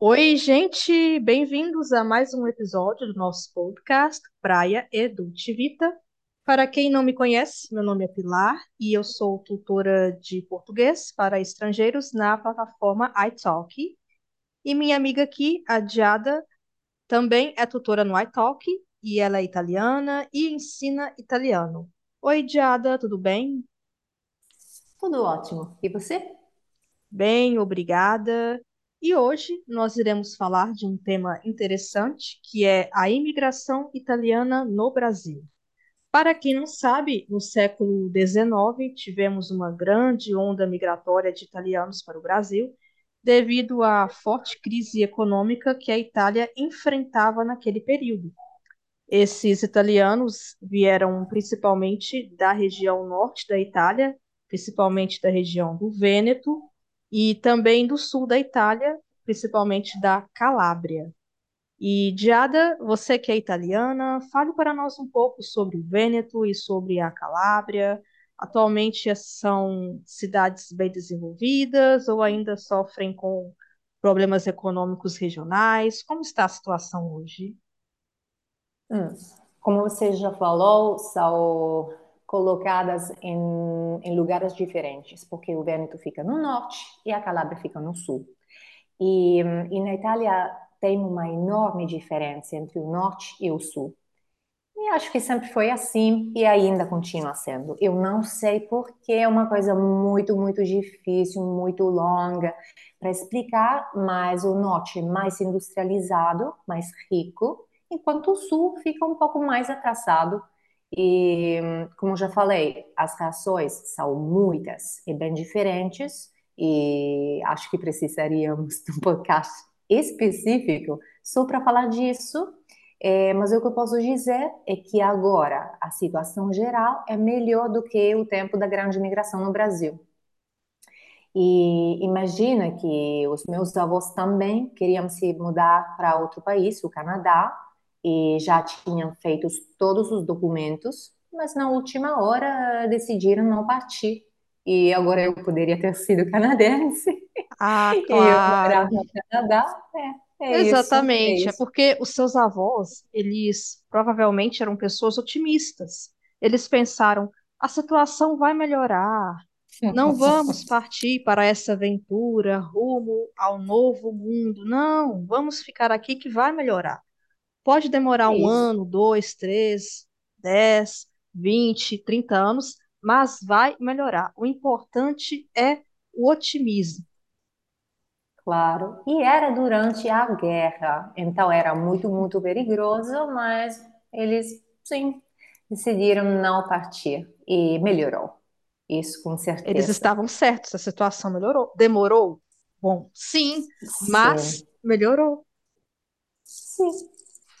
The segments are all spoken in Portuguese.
Oi, gente, bem-vindos a mais um episódio do nosso podcast Praia Edu Vita. Para quem não me conhece, meu nome é Pilar e eu sou tutora de português para estrangeiros na plataforma iTalk. E minha amiga aqui, a Diada, também é tutora no iTalk e ela é italiana e ensina italiano. Oi, Diada, tudo bem? Tudo ótimo. E você? Bem, obrigada. E hoje nós iremos falar de um tema interessante, que é a imigração italiana no Brasil. Para quem não sabe, no século XIX tivemos uma grande onda migratória de italianos para o Brasil, devido à forte crise econômica que a Itália enfrentava naquele período. Esses italianos vieram principalmente da região norte da Itália, principalmente da região do Vêneto e também do sul da Itália, principalmente da Calábria. E Diada, você que é italiana, fale para nós um pouco sobre o Vêneto e sobre a Calábria. Atualmente são cidades bem desenvolvidas ou ainda sofrem com problemas econômicos regionais? Como está a situação hoje? Hum. Como você já falou, são colocadas em, em, lugares diferentes, porque o Vêneto fica no norte e a Calábria fica no sul. E, e na Itália tem uma enorme diferença entre o norte e o sul. E acho que sempre foi assim e ainda continua sendo. Eu não sei porque é uma coisa muito, muito difícil, muito longa para explicar, mas o norte é mais industrializado, mais rico, enquanto o sul fica um pouco mais atrasado e, como já falei, as reações são muitas e bem diferentes, e acho que precisaríamos de um podcast específico só para falar disso. É, mas o que eu posso dizer é que agora a situação geral é melhor do que o tempo da grande migração no Brasil. E imagina que os meus avós também queriam se mudar para outro país, o Canadá, e já tinham feito todos os documentos, mas na última hora decidiram não partir. E agora eu poderia ter sido canadense Ah, e eu claro. morar no Canadá. É, é isso, é Exatamente. É isso. porque os seus avós, eles provavelmente eram pessoas otimistas. Eles pensaram: a situação vai melhorar. Não vamos partir para essa aventura rumo ao novo mundo. Não, vamos ficar aqui que vai melhorar. Pode demorar É um isso. ano, dois, três, dez, vinte, trinta anos, mas vai melhorar. O importante é o otimismo. Claro. E era durante a guerra, então era muito, muito perigoso, mas eles, sim, decidiram não partir e melhorou. Isso com Eles certeza. estavam certos, a situação melhorou. Demorou? Bom, sim, mas Sim. melhorou. Sim,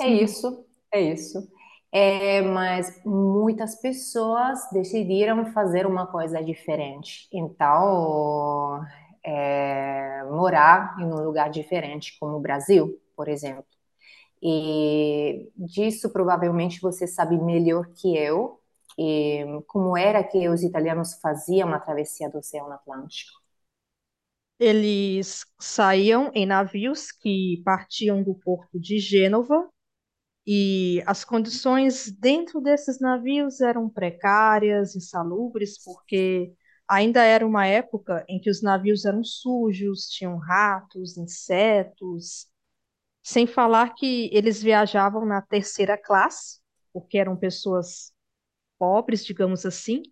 é isso, é isso. É, mas muitas pessoas decidiram fazer uma coisa diferente. Então, é, morar em um lugar diferente, como o Brasil, por exemplo. E disso provavelmente você sabe melhor que eu, e como era que os italianos faziam a travessia do Oceano Atlântico. Eles saíam em navios que partiam do porto de Gênova e as condições dentro desses navios eram precárias, insalubres, porque ainda era uma época em que os navios eram sujos, tinham ratos, insetos, sem falar que eles viajavam na terceira classe, porque eram pessoas pobres, digamos assim.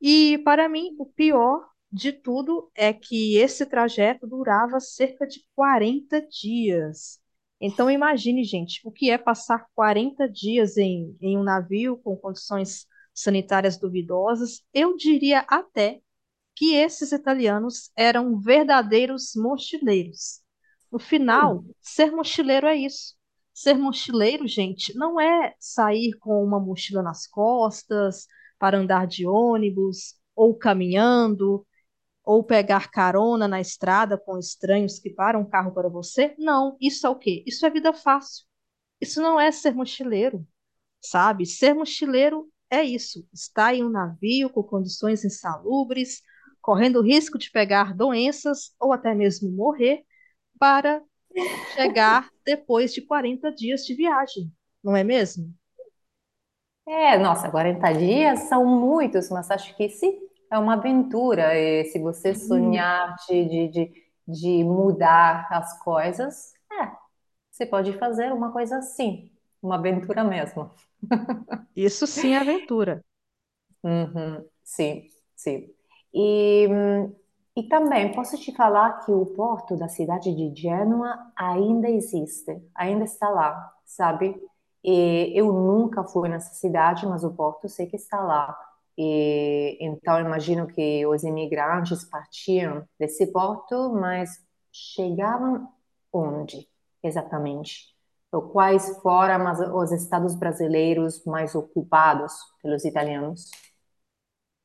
E para mim, o pior de tudo é que esse trajeto durava cerca de 40 dias. Então imagine, gente, o que é passar 40 dias em, em um navio com condições sanitárias duvidosas. Eu diria até que esses italianos eram verdadeiros mochileiros. No final, Hum, ser mochileiro é isso. Ser mochileiro, gente, não é sair com uma mochila nas costas para andar de ônibus, ou caminhando, ou pegar carona na estrada com estranhos que param o carro para você. Não, isso é o quê? Isso é vida fácil. Isso não é ser mochileiro sabe? Ser mochileiro é isso, estar em um navio com condições insalubres, correndo risco de pegar doenças ou até mesmo morrer para chegar depois de 40 dias de viagem, não é mesmo? É, nossa, 40 dias são muitos, mas acho que sim, é uma aventura. E se você Sim, sonhar de, de, de, de mudar as coisas, é, você pode fazer uma coisa assim, uma aventura mesmo. isso sim é aventura. Uhum, sim, sim. E, e também posso te falar que o porto da cidade de Gênua ainda existe, ainda está lá, sabe? E eu nunca fui nessa cidade, mas o porto sei que está lá. E, então imagino que os imigrantes partiam desse porto, mas chegavam onde exatamente? Ou quais foram os estados brasileiros mais ocupados pelos italianos?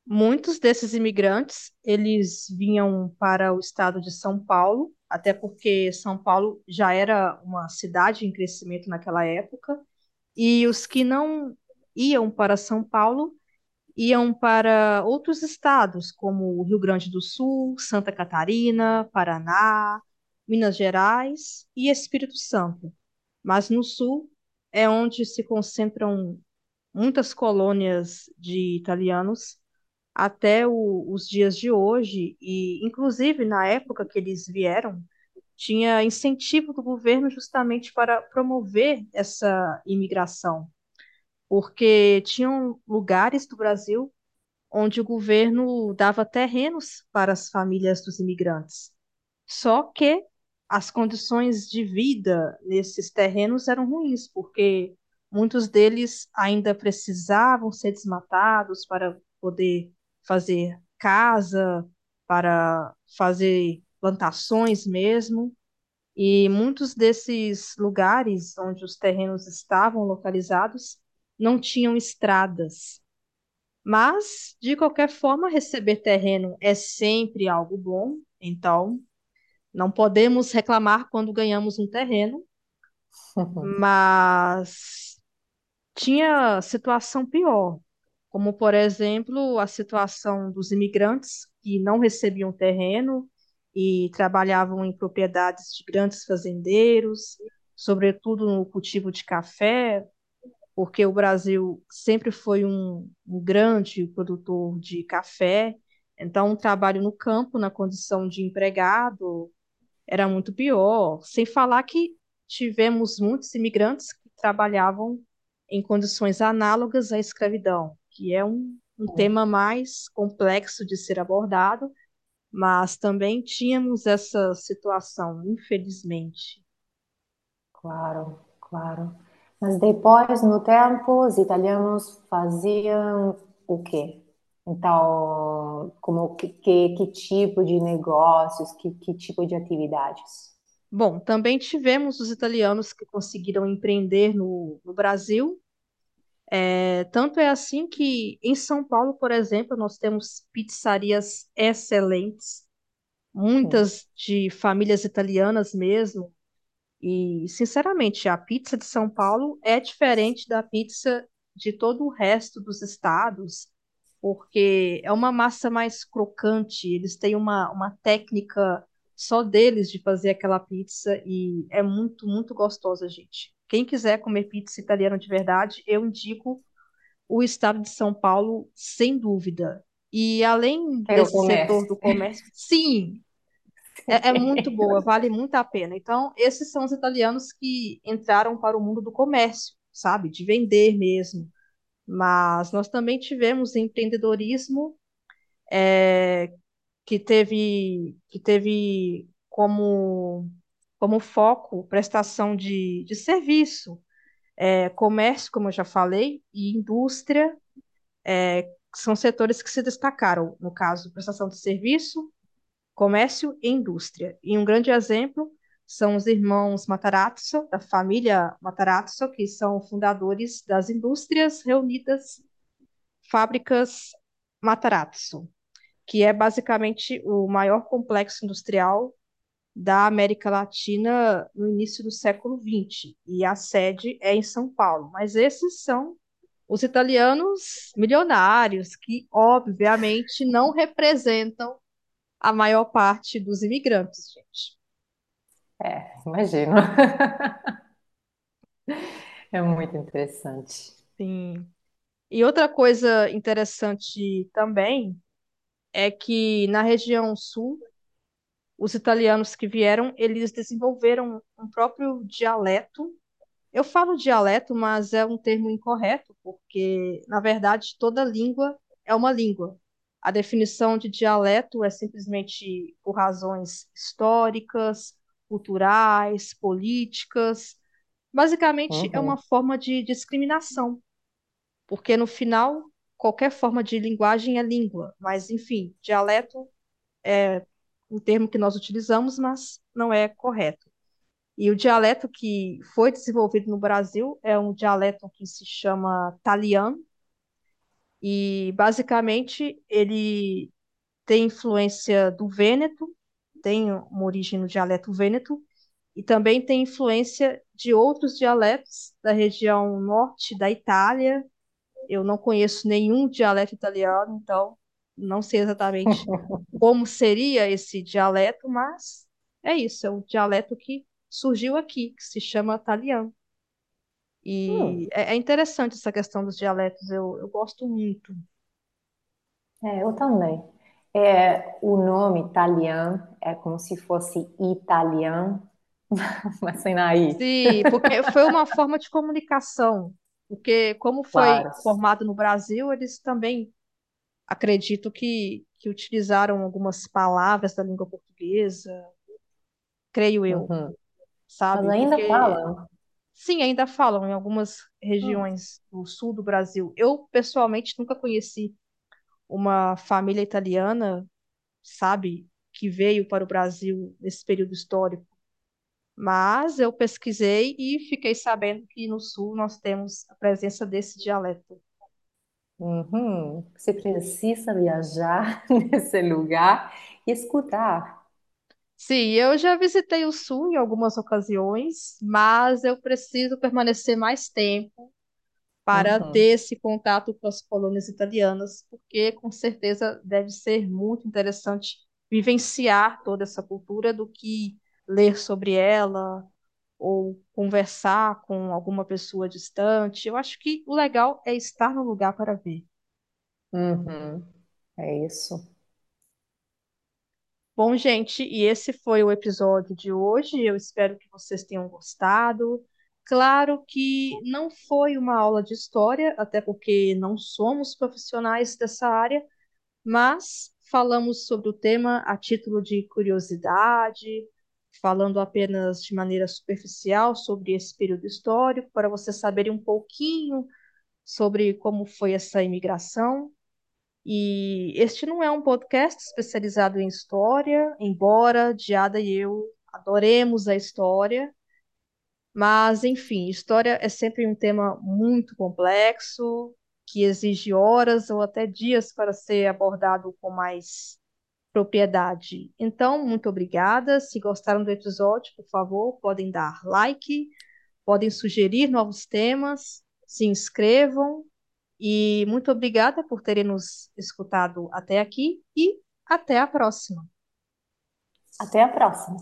Muitos desses imigrantes, eles vinham para o estado de São Paulo, até porque São Paulo já era uma cidade em crescimento naquela época, e os que não iam para São Paulo iam para outros estados, como Rio Grande do Sul, Santa Catarina, Paraná, Minas Gerais e Espírito Santo. Mas no sul é onde se concentram muitas colônias de italianos até o- os dias de hoje, e inclusive na época que eles vieram, tinha incentivo do governo justamente para promover essa imigração, porque tinham lugares do Brasil onde o governo dava terrenos para as famílias dos imigrantes. Só que as condições de vida nesses terrenos eram ruins, porque muitos deles ainda precisavam ser desmatados para poder fazer casa, para fazer plantações mesmo. E muitos desses lugares onde os terrenos estavam localizados não tinham estradas. Mas, de qualquer forma, receber terreno é sempre algo bom, então não podemos reclamar quando ganhamos um terreno, mas tinha situação pior, como, por exemplo, a situação dos imigrantes que não recebiam terreno e trabalhavam em propriedades de grandes fazendeiros, sobretudo no cultivo de café, porque o Brasil sempre foi um, um grande produtor de café, então o trabalho no campo, na condição de empregado, era muito pior. Sem falar que tivemos muitos imigrantes que trabalhavam em condições análogas à escravidão, que é um, um tema mais complexo de ser abordado, mas também tínhamos essa situação, infelizmente. Claro, claro. Mas depois, no tempo, os italianos faziam o quê? Então, como que, que, que tipo de negócios, que, que tipo de atividades? Bom, também tivemos os italianos que conseguiram empreender no, no Brasil. É, tanto é assim que em São Paulo, por exemplo, nós temos pizzarias excelentes, muitas de famílias italianas mesmo. E, sinceramente, a pizza de São Paulo é diferente da pizza de todo o resto dos estados, porque é uma massa mais crocante, eles têm uma, uma técnica só deles de fazer aquela pizza e é muito, muito gostosa, gente. Quem quiser comer pizza italiana de verdade, eu indico o estado de São Paulo, sem dúvida. E além Quero desse setor do comércio, sim, é, é muito boa, vale muito a pena. Então, esses são os italianos que entraram para o mundo do comércio, sabe? De vender mesmo. Mas nós também tivemos empreendedorismo é, que teve, que teve como, como foco prestação de, de serviço, é, comércio, como eu já falei, e indústria, é, são setores que se destacaram, no caso, prestação de serviço, comércio e indústria. E um grande exemplo são os irmãos Matarazzo, da família Matarazzo, que são fundadores das Indústrias Reunidas Fábricas Matarazzo, que é basicamente o maior complexo industrial da América Latina no início do século XX, e a sede é em São Paulo. Mas esses são os italianos milionários, que obviamente não representam a maior parte dos imigrantes, gente. É, imagino. É muito interessante. Sim. E outra coisa interessante também é que na região sul, os italianos que vieram, eles desenvolveram um próprio dialeto. Eu falo dialeto, mas é um termo incorreto, porque, na verdade, toda língua é uma língua. A definição de dialeto é simplesmente por razões históricas, culturais, políticas. Basicamente, é uma Uhum, forma de discriminação, porque no final, qualquer forma de linguagem é língua, mas, enfim, dialeto é um termo que nós utilizamos, mas não é correto. E o dialeto que foi desenvolvido no Brasil é um dialeto que se chama talian, e basicamente ele tem influência do vêneto, tem uma origem no dialeto vêneto, e também tem influência de outros dialetos da região norte da Itália. Eu não conheço nenhum dialeto italiano, então não sei exatamente como seria esse dialeto, mas é isso, é o dialeto que surgiu aqui, que se chama italiano. Hum, E é, é interessante essa questão dos dialetos, eu, eu gosto muito. é, eu também. É, o nome italiano é como se fosse italiano, mas sem aí. Sim, porque foi uma forma de comunicação, porque como foi Claro. formado no Brasil, eles também acredito que, que utilizaram algumas palavras da língua portuguesa, creio eu, Uhum. Mas sabe? ainda Porque falam. Sim, ainda falam em algumas regiões do sul do Brasil. Eu, pessoalmente, nunca conheci uma família italiana, sabe, que veio para o Brasil nesse período histórico. Mas eu pesquisei e fiquei sabendo que no sul nós temos a presença desse dialeto. uhum. Você precisa viajar nesse lugar e escutar. Sim, eu já visitei o sul em algumas ocasiões, mas eu preciso permanecer mais tempo para Uhum, ter esse contato com as colônias italianas, porque com certeza deve ser muito interessante vivenciar toda essa cultura do que ler sobre ela ou conversar com alguma pessoa distante. Eu acho que o legal é estar no lugar para ver. uhum. É isso. Bom, gente, e esse foi o episódio de hoje. Eu espero que vocês tenham gostado. Claro que não foi uma aula de história, até porque não somos profissionais dessa área, mas falamos sobre o tema a título de curiosidade, falando apenas de maneira superficial sobre esse período histórico, para vocês saberem um pouquinho sobre como foi essa imigração. E este não é um podcast especializado em história, embora Diada e eu adoremos a história, mas enfim, história é sempre um tema muito complexo, que exige horas ou até dias para ser abordado com mais propriedade. Então, muito obrigada. Se gostaram do episódio, por favor, podem dar like, podem sugerir novos temas, se inscrevam e muito obrigada por terem nos escutado até aqui e até a próxima. Até a próxima.